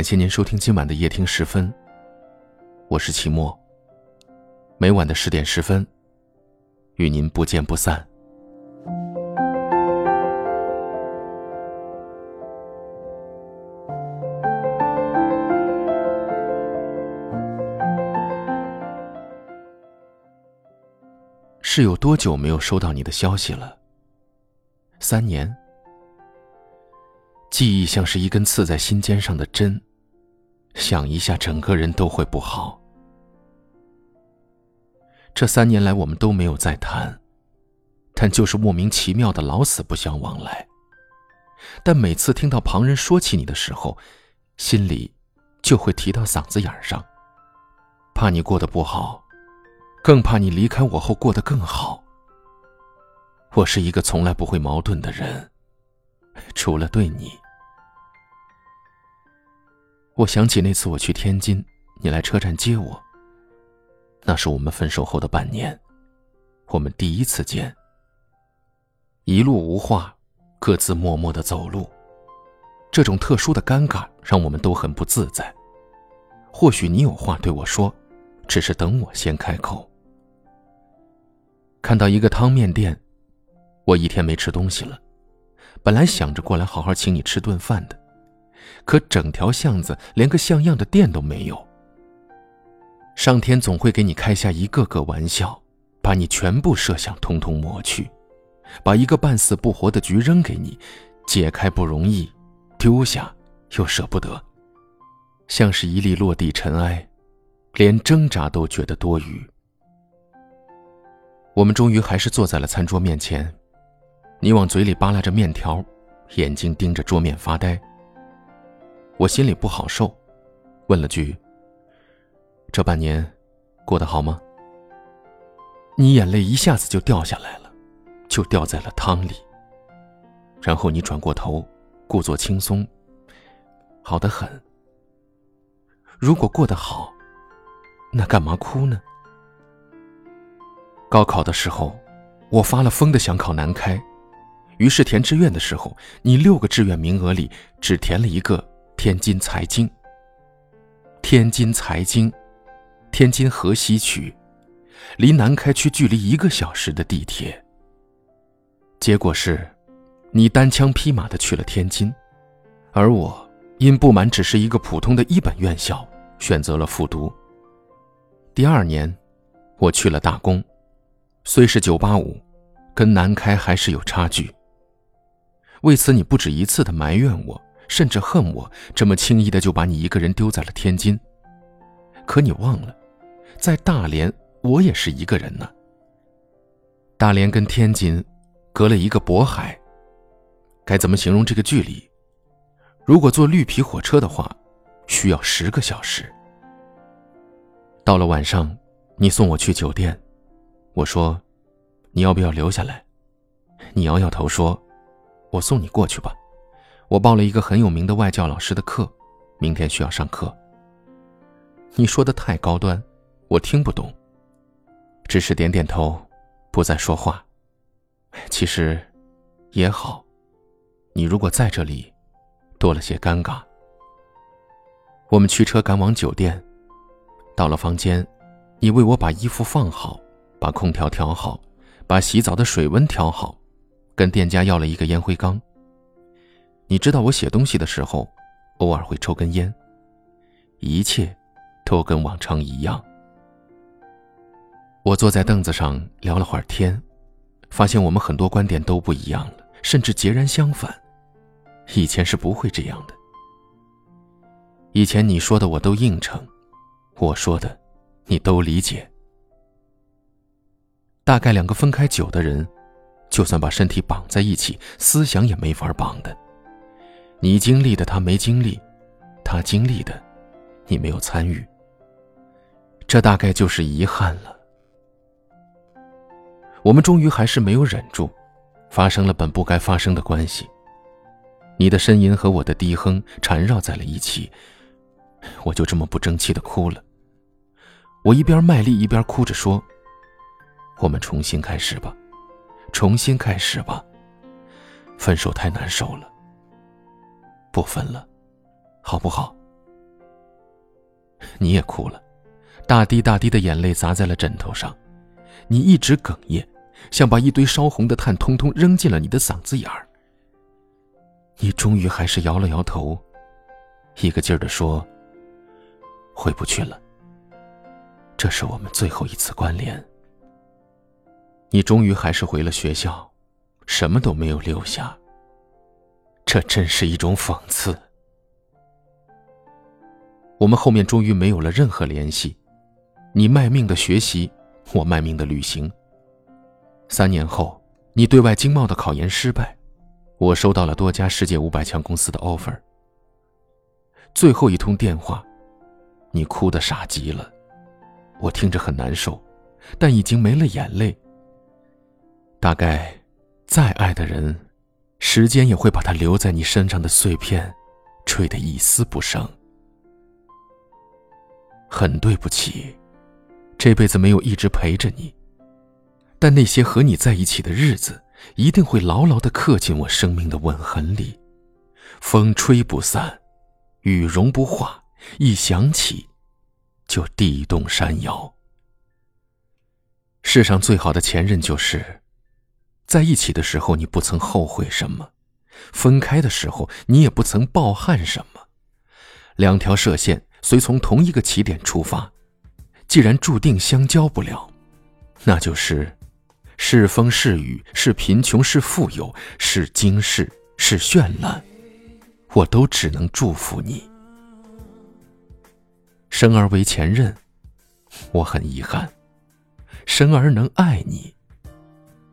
感谢您收听今晚的夜听十分。我是齐墨。每晚的十点十分，与您不见不散。是有多久没有收到你的消息了？三年。记忆像是一根刺在心尖上的针，想一下，整个人都会不好。这三年来，我们都没有再谈，但就是莫名其妙的老死不相往来。但每次听到旁人说起你的时候，心里就会提到嗓子眼上，怕你过得不好，更怕你离开我后过得更好。我是一个从来不会矛盾的人。除了对你，我想起那次我去天津，你来车站接我。那是我们分手后的半年，我们第一次见。一路无话，各自默默的走路，这种特殊的尴尬让我们都很不自在。或许你有话对我说，只是等我先开口。看到一个汤面店，我一天没吃东西了。本来想着过来好好请你吃顿饭的，可整条巷子连个像样的店都没有。上天总会给你开下一个个玩笑，把你全部设想通通抹去，把一个半死不活的局扔给你，解开不容易，丢下又舍不得，像是一粒落地尘埃，连挣扎都觉得多余。我们终于还是坐在了餐桌面前。你往嘴里扒拉着面条，眼睛盯着桌面发呆。我心里不好受，问了句：“这半年过得好吗？”你眼泪一下子就掉下来了，就掉在了汤里。然后你转过头，故作轻松：“好的很。如果过得好，那干嘛哭呢？”高考的时候，我发了疯的想考南开。于是填志愿的时候，你六个志愿名额里只填了一个天津财经。天津财经，天津河西区，离南开区距离一个小时的地铁。结果是，你单枪匹马的去了天津，而我因不满只是一个普通的一本院校，选择了复读。第二年，我去了大工，虽是九八五，跟南开还是有差距。为此，你不止一次的埋怨我，甚至恨我这么轻易的就把你一个人丢在了天津。可你忘了，在大连我也是一个人呢。大连跟天津隔了一个渤海，该怎么形容这个距离？如果坐绿皮火车的话，需要十个小时。到了晚上，你送我去酒店，我说：“你要不要留下来？”你摇摇头说。我送你过去吧，我报了一个很有名的外教老师的课，明天需要上课。你说的太高端，我听不懂，只是点点头，不再说话。其实，也好，你如果在这里，多了些尴尬。我们驱车赶往酒店，到了房间，你为我把衣服放好，把空调调好，把洗澡的水温调好。跟店家要了一个烟灰缸。你知道我写东西的时候，偶尔会抽根烟。一切，都跟往常一样。我坐在凳子上聊了会儿天，发现我们很多观点都不一样了，甚至截然相反。以前是不会这样的。以前你说的我都应承，我说的，你都理解。大概两个分开久的人。就算把身体绑在一起，思想也没法绑的。你经历的他没经历，他经历的你没有参与。这大概就是遗憾了。我们终于还是没有忍住，发生了本不该发生的关系。你的呻吟和我的低哼缠绕在了一起，我就这么不争气的哭了。我一边卖力一边哭着说：“我们重新开始吧。”重新开始吧。分手太难受了，不分了，好不好？你也哭了，大滴大滴的眼泪砸在了枕头上，你一直哽咽，像把一堆烧红的炭通通扔进了你的嗓子眼儿。你终于还是摇了摇头，一个劲儿的说：“回不去了。这是我们最后一次关联。”你终于还是回了学校，什么都没有留下。这真是一种讽刺。我们后面终于没有了任何联系，你卖命的学习，我卖命的旅行。三年后，你对外经贸的考研失败，我收到了多家世界五百强公司的 offer。最后一通电话，你哭得傻极了，我听着很难受，但已经没了眼泪。大概，再爱的人，时间也会把它留在你身上的碎片，吹得一丝不剩。很对不起，这辈子没有一直陪着你。但那些和你在一起的日子，一定会牢牢的刻进我生命的吻痕里。风吹不散，雨融不化，一想起，就地动山摇。世上最好的前任就是。在一起的时候，你不曾后悔什么；分开的时候，你也不曾抱憾什么。两条射线虽从同一个起点出发，既然注定相交不了，那就是是风是雨，是贫穷是富有，是惊世是绚烂，我都只能祝福你。生而为前任，我很遗憾；生而能爱你。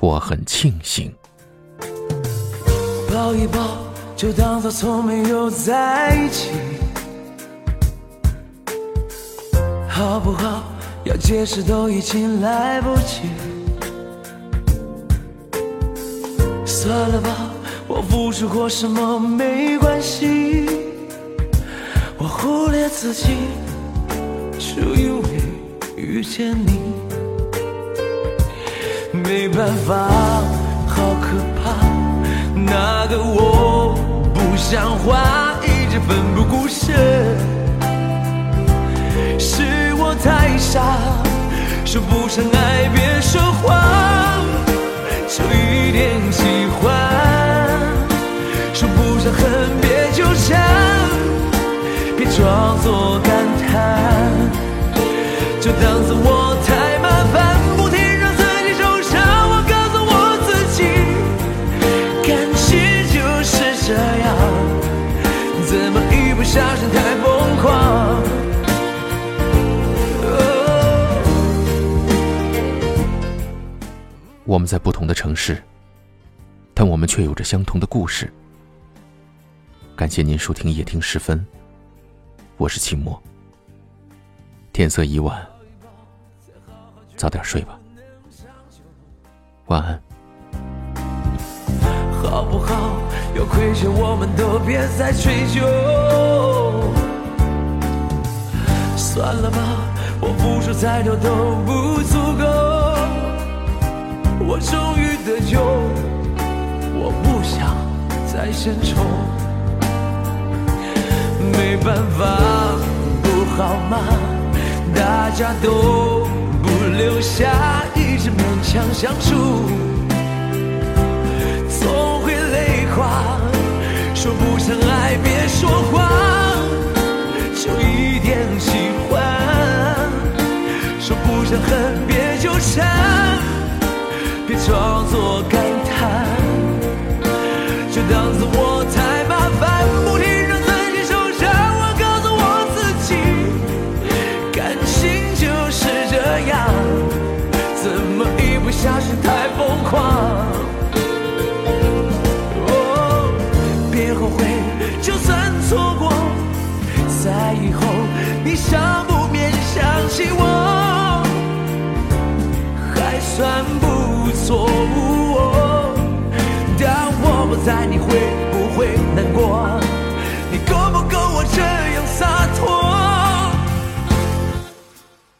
我很庆幸，抱一抱，就当作从没有在一起，好不好？要解释都已经来不及。算了吧，我付出过什么没关系，我忽略自己，就因为遇见你。没办法，好可怕！那个我不像话，一直奋不顾身。是我太傻，说不上爱别说谎，就一点喜欢。说不上恨别纠缠，别装作感叹，就当作我我们在不同的城市，但我们却有着相同的故事。感谢您收听夜听时分，我是秦墨。天色已晚，早点睡吧，晚安。好不好？有亏欠，我们都别再追究。算了吧，我付出再多都不足够。我终于得救，我不想再献丑，没办法，不好吗？大家都不留下，一直勉强相处，总会累垮。说不上爱，别说谎，就一点喜欢。说不上恨，别纠缠。装作感叹，就当作我太麻烦，不停让自己受伤。我告诉我自己，感情就是这样，怎么一不小心太疯狂？哦，别后悔，就算错过，在以后你想不免想起我，还算不。错误，当我不在，你会不会难过？你够不够我这样洒脱？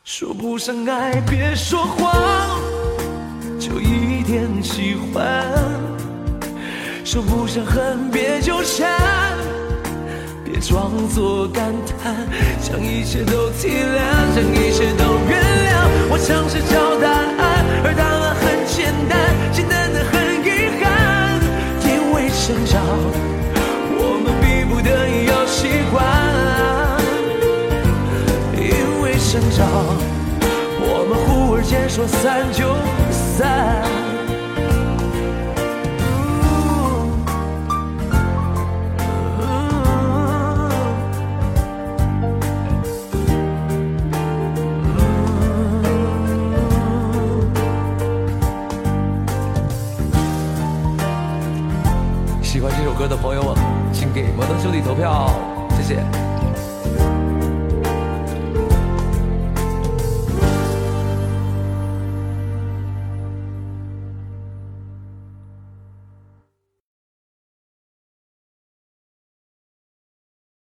说不上爱，别说谎，就一点喜欢；说不上恨，别纠缠，别装作感叹，将一切都体谅，将一切都原谅。我尝试找答案，而答案简单，简单的很遗憾。因为成长，我们逼不得已要习惯。因为成长，我们忽而间说散就散。喜欢这首歌的朋友们，请给摩登兄弟投票，谢谢。